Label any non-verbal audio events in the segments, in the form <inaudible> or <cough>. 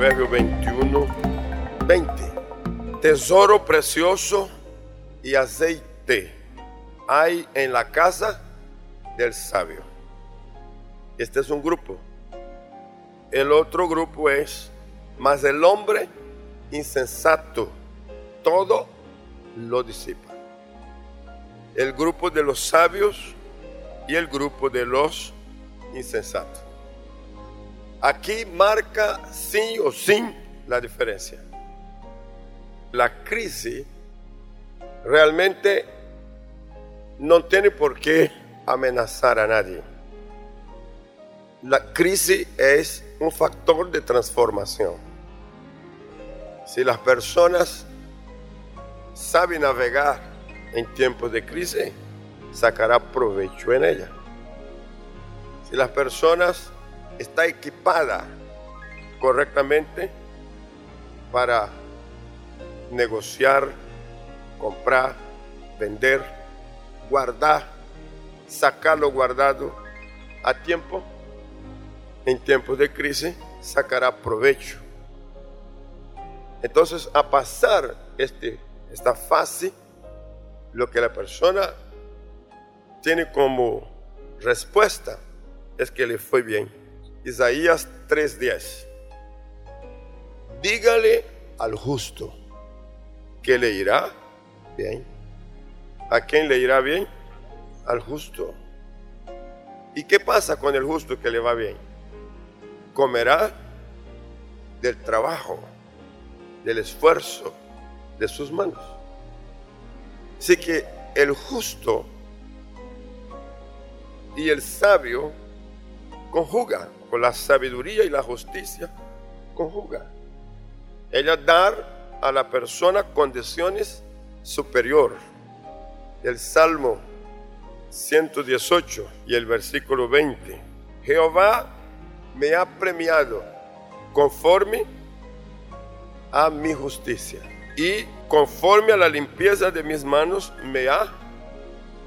Proverbio 21, 20. Tesoro precioso y aceite hay en la casa del sabio. Este es un grupo. El otro grupo es, más el hombre insensato, todo lo disipa. El grupo de los sabios y el grupo de los insensatos. Aquí marca sí o sin la diferencia. La crisis realmente no tiene por qué amenazar a nadie. La crisis es un factor de transformación. Si las personas saben navegar en tiempos de crisis, sacará provecho en ella. Si las personas está equipada correctamente para negociar, comprar, vender, guardar, sacar lo guardado a tiempo, en tiempos de crisis, sacará provecho. Entonces, a pasar este, esta fase, lo que la persona tiene como respuesta es que le fue bien. Isaías 3:10. Dígale al justo que le irá bien. ¿A quién le irá bien? Al justo. ¿Y qué pasa con el justo que le va bien? Comerá del trabajo, del esfuerzo de sus manos. Así que el justo y el sabio conjugan con la sabiduría y la justicia, conjuga. Ella dar a la persona condiciones superior. El Salmo 118 y el versículo 20. Jehová me ha premiado conforme a mi justicia y conforme a la limpieza de mis manos me ha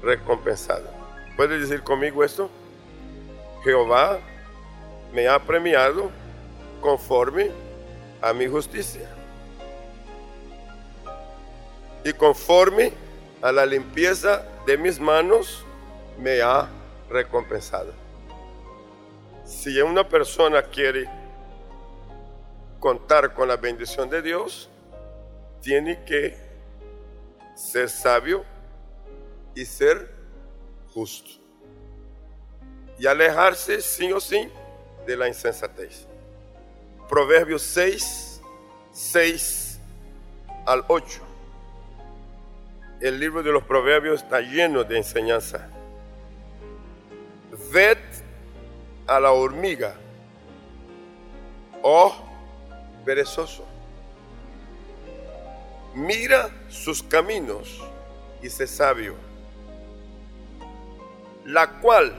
recompensado. ¿Puede decir conmigo esto? Jehová me ha premiado conforme a mi justicia y conforme a la limpieza de mis manos me ha recompensado. Si una persona quiere contar con la bendición de Dios, tiene que ser sabio y ser justo. Y alejarse sí o sí de la insensatez. Proverbios 6, 6 al 8. El libro de los proverbios está lleno de enseñanza. Ved a la hormiga, oh perezoso. Mira sus caminos y sé sabio, la cual,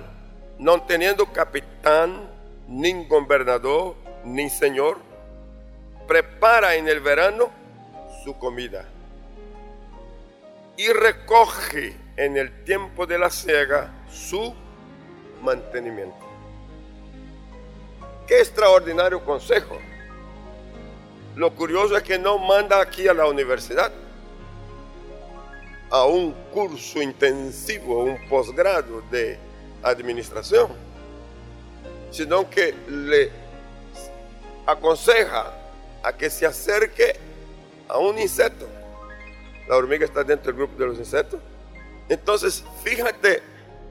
no teniendo capitán ni gobernador, ni señor, prepara en el verano su comida y recoge en el tiempo de la siega su mantenimiento. Qué extraordinario consejo. Lo curioso es que no manda aquí a la universidad a un curso intensivo, un posgrado de administración sino que le aconseja a que se acerque a un insecto. La hormiga está dentro del grupo de los insectos. Entonces, fíjate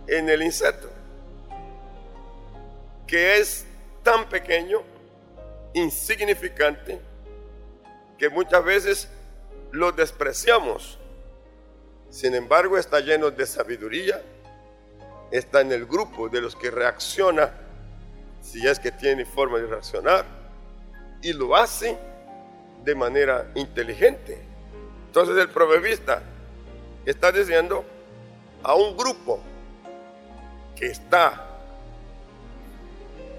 en el insecto, que es tan pequeño, insignificante, que muchas veces lo despreciamos. Sin embargo, está lleno de sabiduría, está en el grupo de los que reacciona si es que tiene forma de reaccionar, y lo hace de manera inteligente. Entonces el proverbista está diciendo a un grupo que está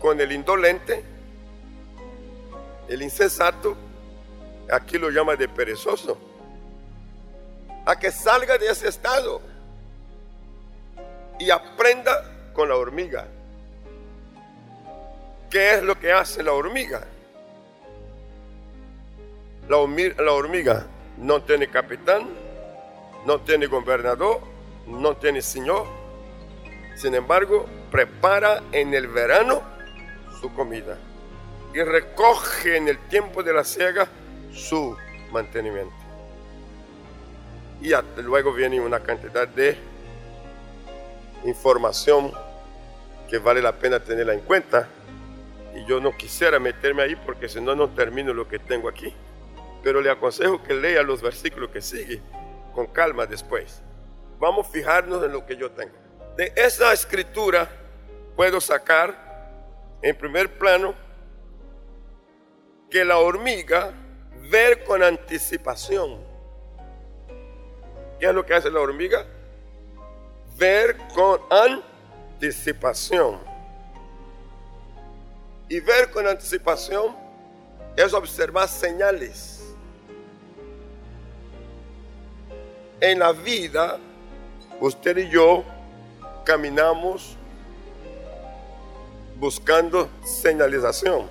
con el indolente, el insensato, aquí lo llama de perezoso, a que salga de ese estado y aprenda con la hormiga. ¿Qué es lo que hace la hormiga? La hormiga no tiene capitán, no tiene gobernador, no tiene señor. Sin embargo, prepara en el verano su comida y recoge en el tiempo de la siega su mantenimiento. Y luego viene una cantidad de información que vale la pena tenerla en cuenta. Y yo no quisiera meterme ahí porque si no, no termino lo que tengo aquí. Pero le aconsejo que lea los versículos que siguen con calma después. Vamos a fijarnos en lo que yo tengo. De esa escritura puedo sacar en primer plano que la hormiga ver con anticipación. ¿Qué es lo que hace la hormiga? Ver con anticipación. Y ver con anticipación es observar señales. En la vida, usted y yo caminamos buscando señalización,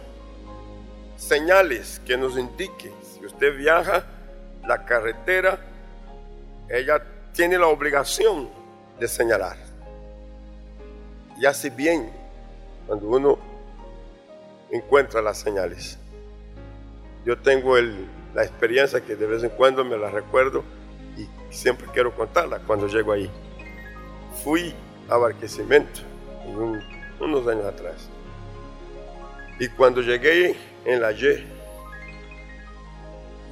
señales que nos indiquen. Si usted viaja la carretera, ella tiene la obligación de señalar. Y hace bien cuando uno encuentra las señales. Yo tengo la experiencia que de vez en cuando me la recuerdo y siempre quiero contarla cuando llego ahí. Fui a Barquecimiento en un unos años atrás. Y cuando llegué en la Y,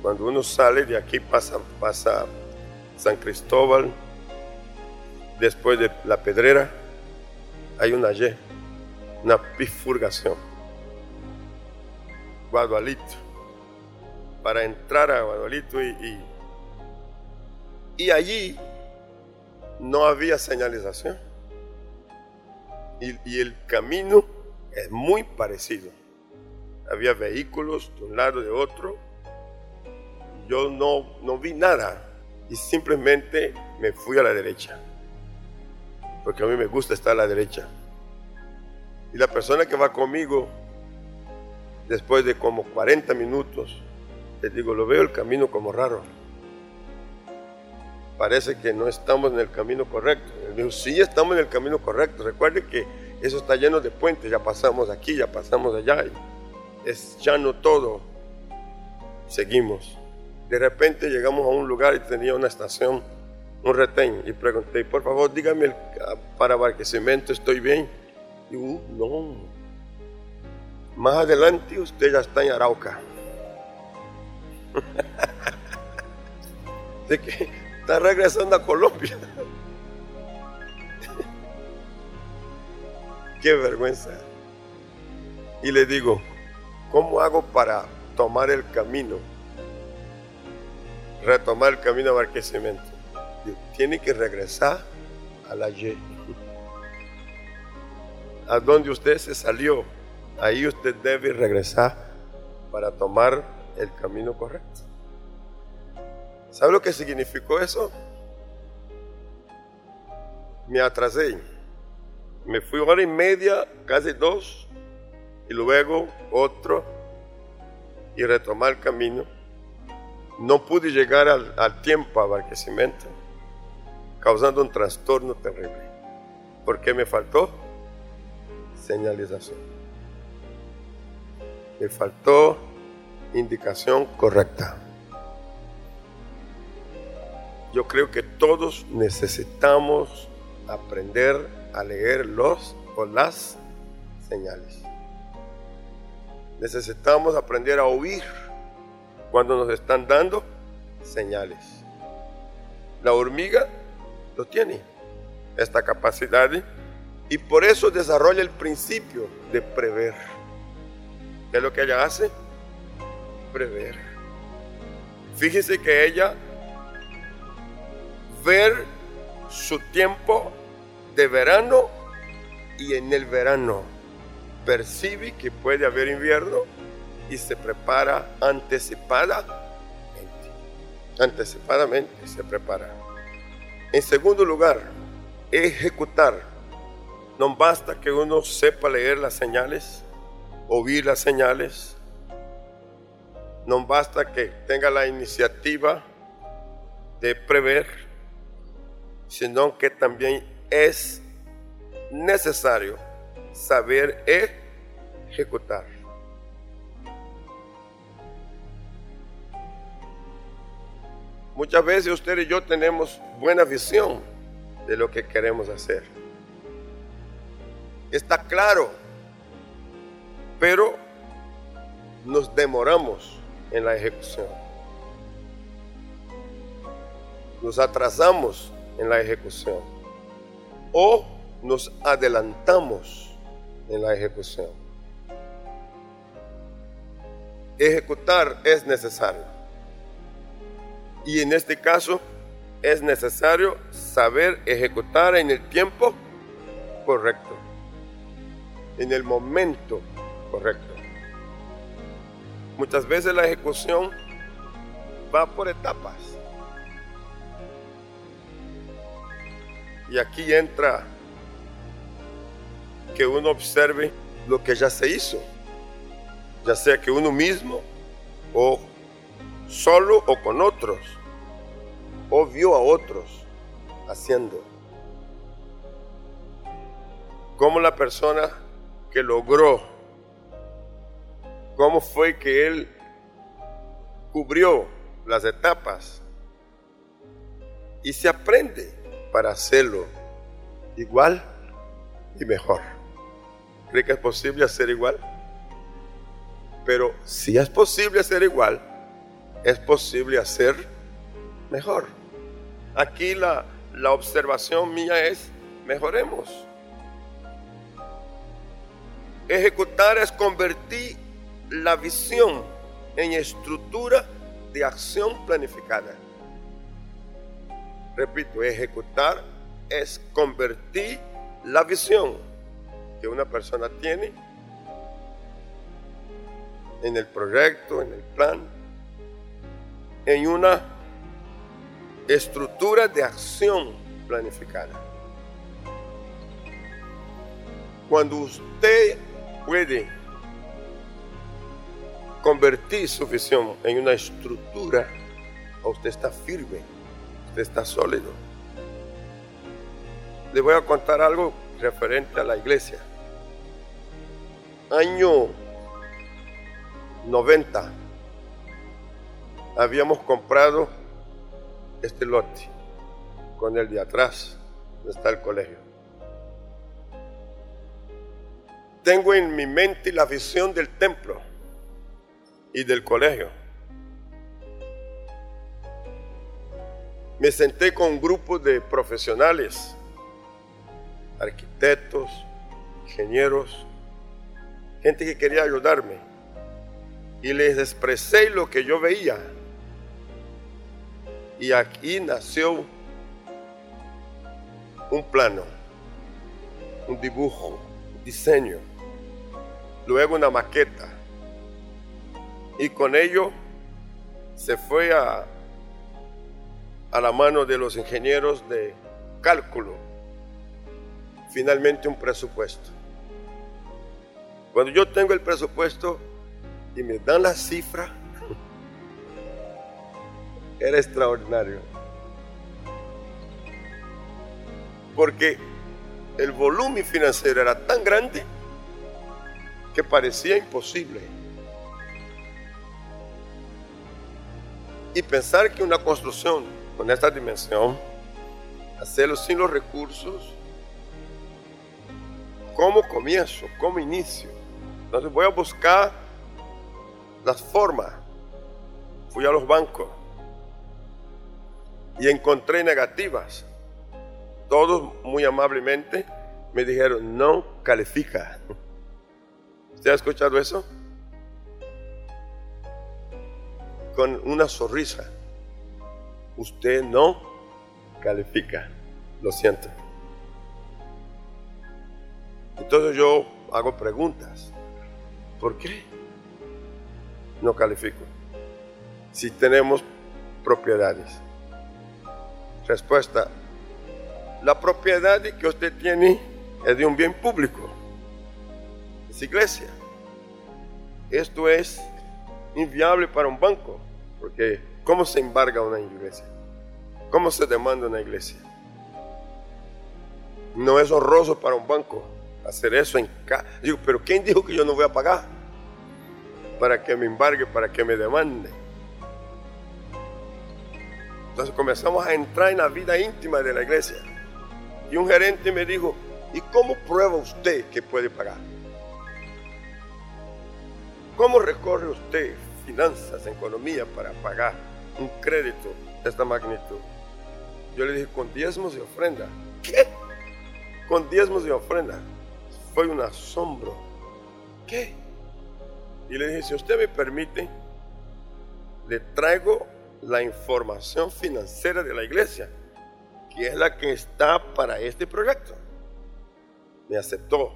cuando uno sale de aquí, pasa, pasa San Cristóbal, después de la Pedrera, hay una Y, una bifurcación. Guadualito. Para entrar a Guadualito y, y, y allí no había señalización y, el camino es muy parecido. Había vehículos de un lado y de otro. Yo no, no vi nada y simplemente me fui a la derecha. Porque a mí me gusta estar a la derecha. Y la persona que va conmigo, después de como 40 minutos, le digo, lo veo el camino como raro. Parece que no estamos en el camino correcto. Él dijo, sí, estamos en el camino correcto. Recuerde que eso está lleno de puentes. Ya pasamos aquí, ya pasamos allá. Es llano todo. Seguimos. De repente llegamos a un lugar y tenía una estación, un retén. Y pregunté, por favor, dígame el, para Barquecimiento, ¿estoy bien? Y uh, no. Más adelante usted ya está en Arauca. <laughs> de que está regresando a Colombia. <laughs> Qué vergüenza. Y le digo, ¿cómo hago para tomar el camino? Retomar el camino a Barquecimiento. Tiene que regresar a la Y. <laughs> A donde usted se salió, ahí usted debe regresar para tomar el camino correcto. ¿Sabe lo que significó eso? Me atrasé me fui hora y media, casi dos, y luego otro, y retomar el camino. No pude llegar al, tiempo a Barquecimiento, causando un trastorno terrible. porque me faltó? Señalización. Me faltó indicación correcta. Yo creo que todos necesitamos aprender a leer los o las señales. Necesitamos aprender a oír cuando nos están dando señales. La hormiga lo tiene, esta capacidad, y por eso desarrolla el principio de prever. ¿Qué es lo que ella hace? Prever. Fíjese que ella ver su tiempo de verano y en el verano percibe que puede haber invierno y se prepara anticipadamente. Anticipadamente se prepara. En segundo lugar, ejecutar. No basta que uno sepa leer las señales, oír las señales. no basta que tenga la iniciativa de prever, sino que también es necesario saber ejecutar. Muchas veces usted y yo tenemos buena visión de lo que queremos hacer. Está claro, pero nos demoramos en la ejecución. Nos atrasamos en la ejecución. O nos adelantamos en la ejecución. Ejecutar es necesario. Y en este caso es necesario saber ejecutar en el tiempo correcto, en el momento correcto. Muchas veces la ejecución va por etapas. Y aquí entra que uno observe lo que ya se hizo, ya sea que uno mismo o solo o con otros, o vio a otros haciendo. Como la persona que logró, cómo fue que él cubrió las etapas y se aprende para hacerlo igual y mejor. ¿Cree que es posible hacer igual? Pero si es posible hacer igual, es posible hacer mejor. Aquí la, la observación mía es, mejoremos. Ejecutar es convertir la visión en estructura de acción planificada. Repito, ejecutar es convertir la visión que una persona tiene en el proyecto, en el plan, en una estructura de acción planificada. Cuando usted puede convertir su visión en una estructura, usted está firme, usted está sólido. Le voy a contar algo referente a la iglesia. Año 90 habíamos comprado este lote con el de atrás, donde está el colegio. Tengo en mi mente la visión del templo y del colegio. Me senté con un grupo de profesionales, arquitectos, ingenieros, gente que quería ayudarme. Y les expresé lo que yo veía. Y aquí nació un plano, un dibujo, un diseño, luego una maqueta y con ello se fue a, a la mano de los ingenieros de cálculo, finalmente un presupuesto. Cuando yo tengo el presupuesto y me dan la cifra, <laughs> era extraordinario. Porque el volumen financiero era tan grande que parecía imposible. Y pensar que una construcción con esta dimensión, hacerlo sin los recursos, ¿cómo comienzo? ¿Cómo inicio? Entonces voy a buscar las formas. Fui a los bancos y encontré negativas. Todos muy amablemente me dijeron, no califica. <laughs> ¿Usted ha escuchado eso? Con una sonrisa. Usted no califica. Lo siento. Entonces yo hago preguntas. ¿Por qué no califico? Si tenemos propiedades. Respuesta. La propiedad que usted tiene es de un bien público. Es iglesia. Esto es inviable para un banco, porque ¿cómo se embarga una iglesia? ¿Cómo se demanda una iglesia? No es honroso para un banco hacer eso en casa. Digo, pero ¿quién dijo que yo no voy a pagar? Para que me embargue, para que me demande. Entonces comenzamos a entrar en la vida íntima de la iglesia. Y un gerente me dijo, ¿y cómo prueba usted que puede pagar? ¿Cómo recorre usted finanzas, economía para pagar un crédito de esta magnitud? Yo le dije, con diezmos y ofrenda. ¿Qué? Con diezmos y ofrenda. Fue un asombro. ¿Qué? Y le dije, si usted me permite, le traigo la información financiera de la iglesia, que es la que está para este proyecto. Me aceptó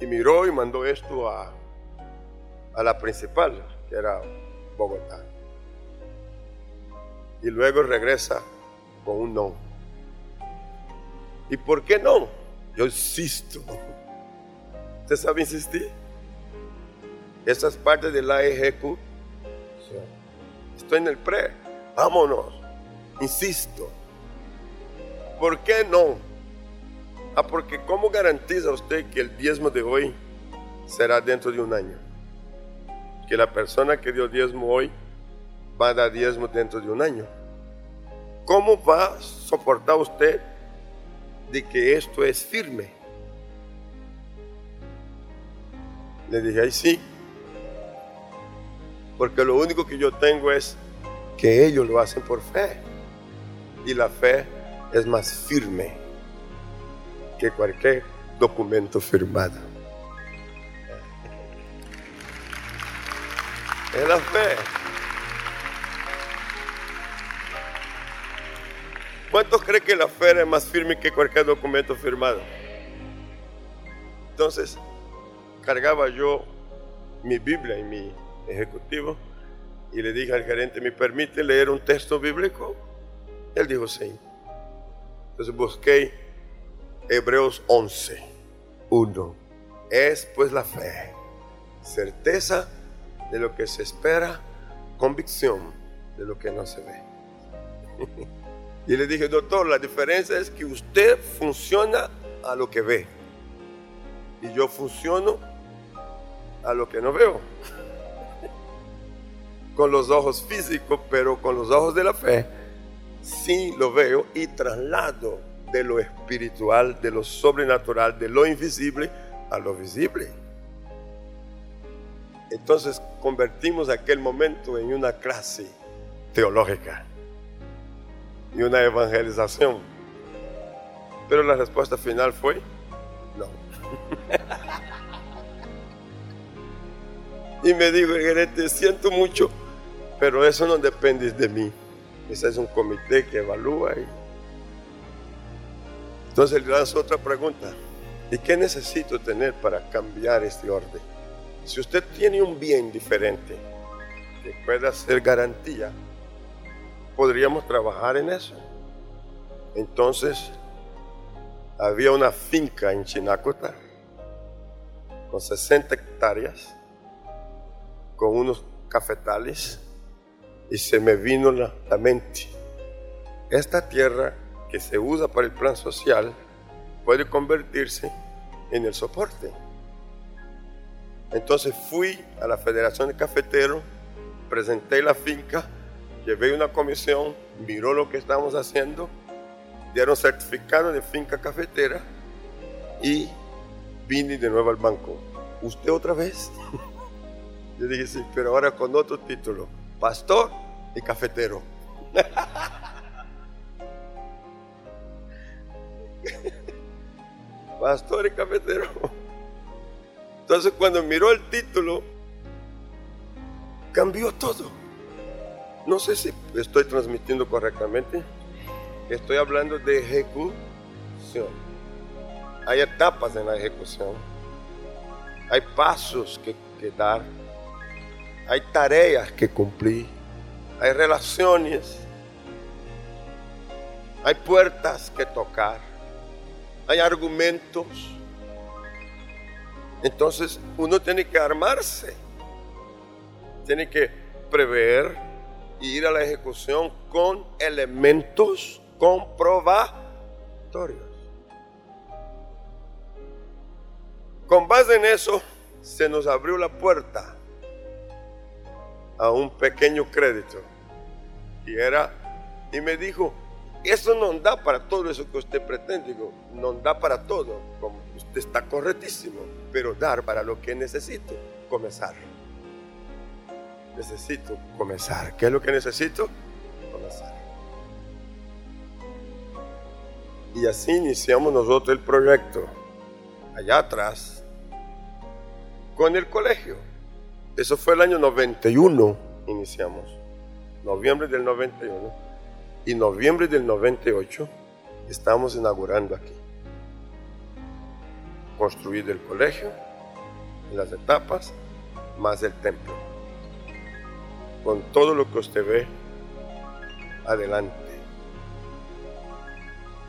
y miró y mandó esto a, a la principal, que era Bogotá. Y luego regresa con un no. ¿Y por qué no? Yo insisto. ¿Usted sabe insistir? Esa es parte de la ejecución. Estoy en el pre. Vámonos. Insisto. ¿Por qué no? Ah, porque ¿cómo garantiza usted que el diezmo de hoy será dentro de un año? Que la persona que dio diezmo hoy va a dar diezmo dentro de un año. ¿Cómo va a soportar usted de que esto es firme? Le dije, ay sí, porque lo único que yo tengo es que ellos lo hacen por fe. Y la fe es más firme que cualquier documento firmado. Es la fe. ¿Cuántos creen que la fe es más firme que cualquier documento firmado? Entonces, cargaba yo mi Biblia y mi ejecutivo y le dije al gerente, ¿me permite leer un texto bíblico? Él dijo, sí. Entonces busqué Hebreos 11, 1. Es pues la fe, certeza de lo que se espera, convicción de lo que no se ve. <laughs> y le dije, doctor, la diferencia es que usted funciona a lo que ve y yo funciono a lo que no veo <laughs> con los ojos físicos, pero con los ojos de la fe, sí lo veo y traslado de lo espiritual, de lo sobrenatural, de lo invisible a lo visible. Entonces convertimos aquel momento en una clase teológica y una evangelización. Pero la respuesta final fue no. <laughs> y me dijo gerente, siento mucho, pero eso no depende de mí. Ese es un comité que evalúa. Entonces le lanzo otra pregunta. ¿Y qué necesito tener para cambiar este orden? Si usted tiene un bien diferente que pueda ser garantía, podríamos trabajar en eso. Entonces, había una finca en Chinacota con 60 hectáreas, con unos cafetales y se me vino la, la mente. Esta tierra que se usa para el plan social puede convertirse en el soporte. Entonces fui a la Federación de Cafeteros, presenté la finca, llevé una comisión, miró lo que estamos haciendo, dieron certificado de finca cafetera y vine de nuevo al banco. ¿Usted otra vez? <laughs> Yo dije, sí, pero ahora con otro título pastor y cafetero. <laughs> pastor y cafetero. Entonces cuando miró el título, cambió todo. No sé si estoy transmitiendo correctamente. Estoy hablando de ejecución. Hay etapas en la ejecución. Hay pasos que, dar hay tareas que cumplir, hay relaciones, hay puertas que tocar, hay argumentos. Entonces uno tiene que armarse Tiene que prever y ir a la ejecución con elementos comprobatorios. Con base en eso, se nos abrió la puerta a un pequeño crédito. Y era, y me dijo, eso no da para todo eso que usted pretende. Digo, no da para todo. Usted está correctísimo, pero dar para lo que necesito, comenzar. Necesito comenzar. ¿Qué es lo que necesito? Comenzar. Y así iniciamos nosotros el proyecto, allá atrás, con el colegio. Eso fue el año 91, iniciamos. Noviembre del 91 y noviembre del 98 estamos inaugurando aquí. Construir el colegio, las etapas, más el templo. Con todo lo que usted ve adelante.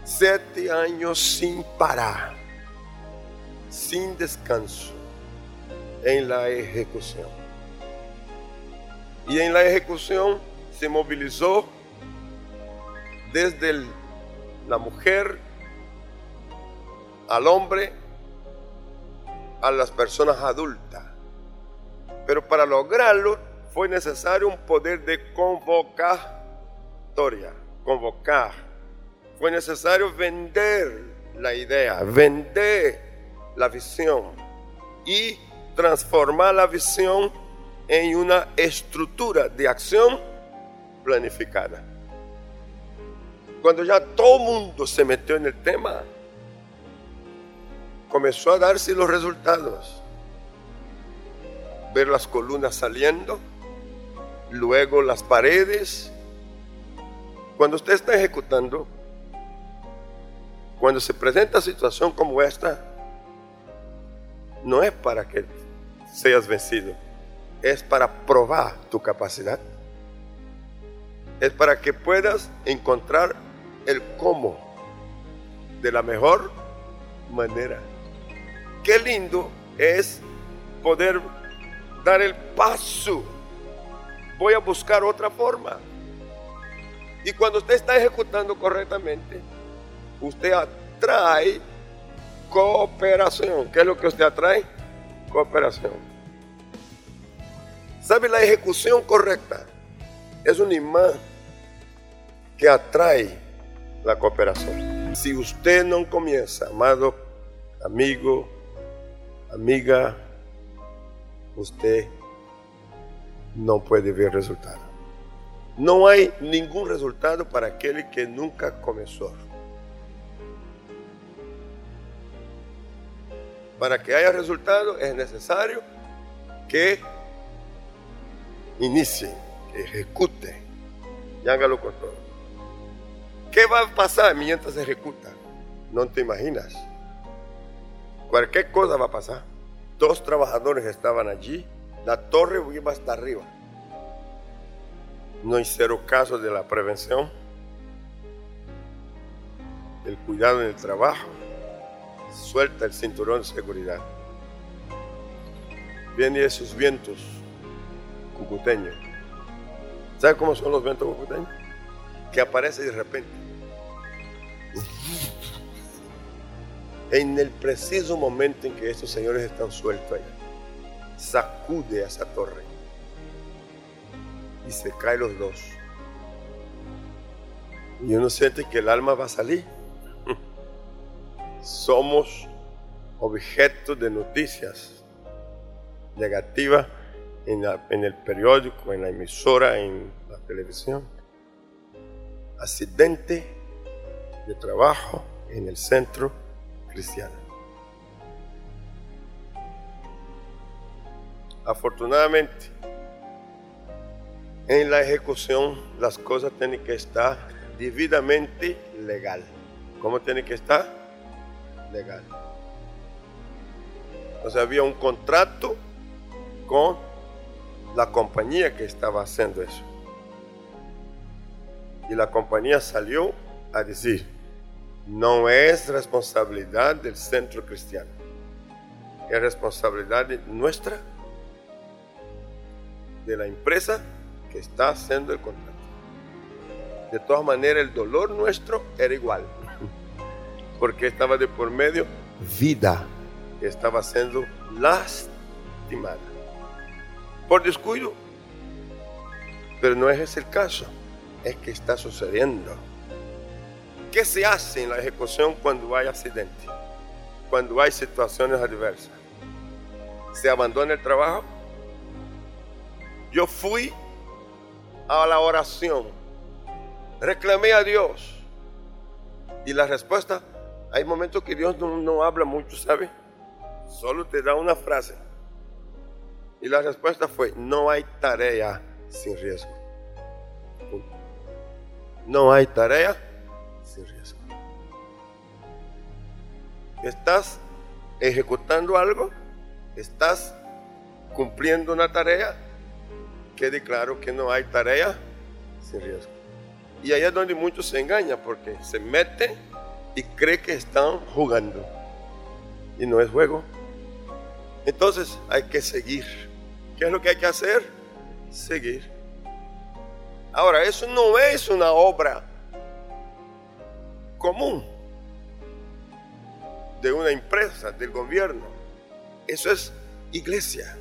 Siete años sin parar, sin descanso, en la ejecución. Y en la ejecución se movilizó desde la mujer al hombre a las personas adultas. Pero para lograrlo fue necesario un poder de convocatoria, convocar. Fue necesario vender la idea, vender la visión y transformar la visión en una estructura de acción planificada cuando ya todo el mundo se metió en el tema, comenzó a darse los resultados. Ver las columnas saliendo, luego las paredes. Cuando usted está ejecutando, cuando se presenta situación como esta, no es para que seas vencido, es para probar tu capacidad. Es para que puedas encontrar el cómo de la mejor manera. Qué lindo es poder dar el paso. Voy a buscar otra forma. Y cuando usted está ejecutando correctamente, usted atrae cooperación. ¿Qué es lo que usted atrae? Cooperación. ¿Sabe la ejecución correcta? Es un imán que atrae la cooperación. Si usted no comienza, amado amigo, amiga, usted no puede ver resultado. No hay ningún resultado para aquel que nunca comenzó. Para que haya resultado es necesario que inicie, ejecute y hágalo con todo. ¿Qué va a pasar mientras se ejecuta? No te imaginas. Cualquier cosa va a pasar. Dos trabajadores estaban allí, la torre iba hasta arriba. No hicieron caso de la prevención, el cuidado en el trabajo, suelta el cinturón de seguridad. Vienen esos vientos cucuteños. ¿Sabe cómo son los vientos cucuteños? Que aparecen de repente en el preciso momento en que estos señores están sueltos allá, sacude a esa torre y se caen los dos. Y uno siente que el alma va a salir. <laughs> Somos objeto de noticias negativas en, en el periódico, en la emisora, en la televisión. Accidente de trabajo en el centro Afortunadamente, en la ejecución las cosas tienen que estar debidamente legal. ¿Cómo tiene que estar? Legal. Entonces había un contrato con la compañía que estaba haciendo eso. Y la compañía salió a decir, no es responsabilidad del centro cristiano, es responsabilidad nuestra. de la empresa que está haciendo el contrato. De todas maneras, el dolor nuestro era igual, <laughs> porque estaba de por medio vida que estaba siendo lastimada por descuido. Pero no es ese el caso, es que está sucediendo. ¿Qué se hace en la ejecución cuando hay accidente? Cuando hay situaciones adversas. ¿Se abandona el trabajo? Yo fui a la oración, reclamé a Dios y la respuesta, hay momentos que Dios no, no habla mucho, ¿sabe? Solo te da una frase. Y la respuesta fue, no hay tarea sin riesgo. No hay tarea sin riesgo. ¿Estás ejecutando algo? ¿Estás cumpliendo una tarea? Quede claro que no hay tarea sin riesgo. Y ahí es donde muchos se engañan porque se meten y creen que están jugando. Y no es juego. Entonces hay que seguir. ¿Qué es lo que hay que hacer? Seguir. Ahora, eso no es una obra de una empresa, del gobierno. Eso es iglesia.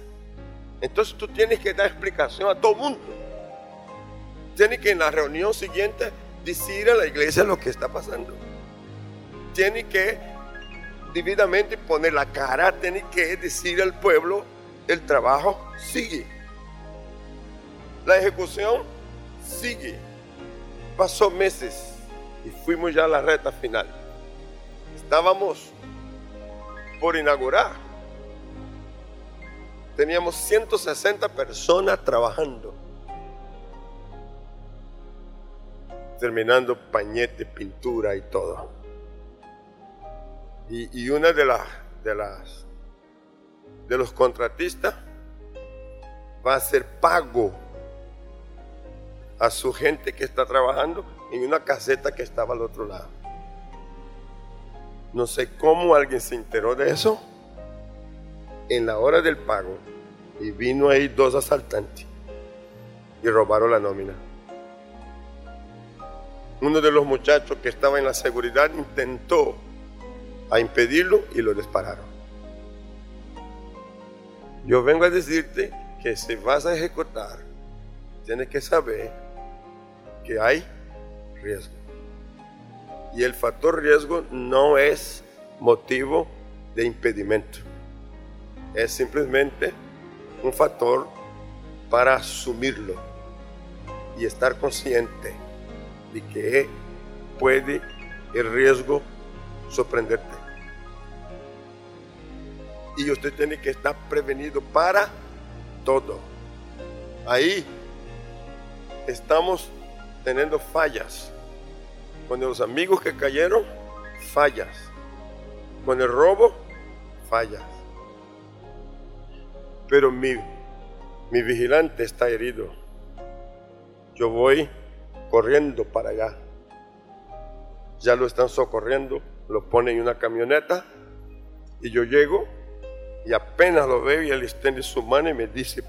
Entonces tú tienes que dar explicación a todo el mundo. Tienes que en la reunión siguiente decir a la iglesia lo que está pasando. Tienes que debidamente poner la cara, tienes que decir al pueblo, el trabajo sigue. La ejecución sigue. Pasó meses y fuimos ya a la reta final. Estábamos por inaugurar. Teníamos 160 personas trabajando. Terminando pañete, pintura y todo. Y, una de las, de las de los contratistas va a ser pago a su gente que está trabajando en una caseta que estaba al otro lado. No sé cómo alguien se enteró de eso en la hora del pago y vino ahí dos asaltantes y robaron la nómina. Uno de los muchachos que estaba en la seguridad intentó a impedirlo y lo dispararon. Yo vengo a decirte que si vas a ejecutar, tienes que saber que hay riesgo. Y el factor riesgo no es motivo de impedimento. Es simplemente un factor para asumirlo y estar consciente de que puede el riesgo sorprenderte. Y usted tiene que estar prevenido para todo. Ahí estamos teniendo fallas. Con los amigos que cayeron, fallas. Con el robo, fallas. Pero mi, mi vigilante está herido. Yo voy corriendo para allá. Ya lo están socorriendo, lo ponen en una camioneta y yo llego y apenas lo veo y él extiende su mano y me dice,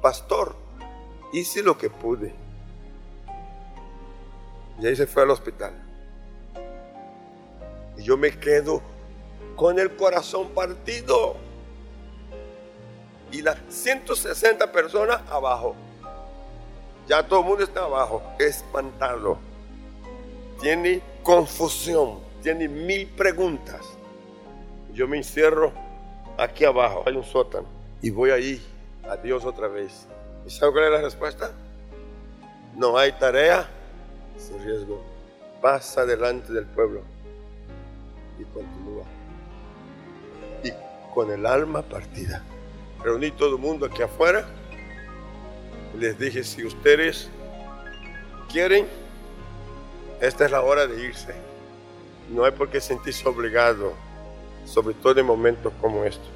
pastor, hice lo que pude. Y ahí se fue al hospital. Y yo me quedo con el corazón partido. Y las 160 personas abajo. Ya todo el mundo está abajo, espantado. Tiene confusión, tiene mil preguntas. Yo me encierro aquí abajo, hay un sótano. Y voy ahí, a Dios otra vez. ¿Y sabe cuál es la respuesta? No hay tarea sin riesgo, pasa delante del pueblo y continúa. Y con el alma partida. Reuní todo el mundo aquí afuera. Les dije, si ustedes quieren, esta es la hora de irse. No hay por qué sentirse obligado, sobre todo en momentos como estos.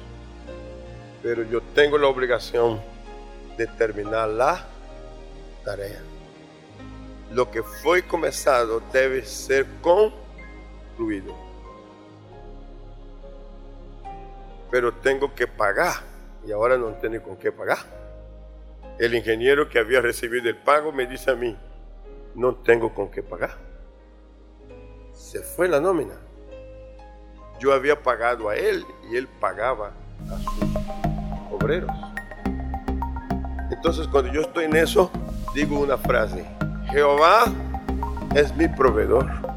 Pero yo tengo la obligación de terminar la tarea lo que fue comenzado debe ser concluido. Pero tengo que pagar y ahora no tengo con qué pagar. El ingeniero que había recibido el pago me dice a mí, no tengo con qué pagar. Se fue la nómina. Yo había pagado a él y él pagaba a sus obreros. Entonces cuando yo estoy en eso, digo una frase, Jehová es mi proveedor.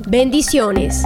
Bendiciones.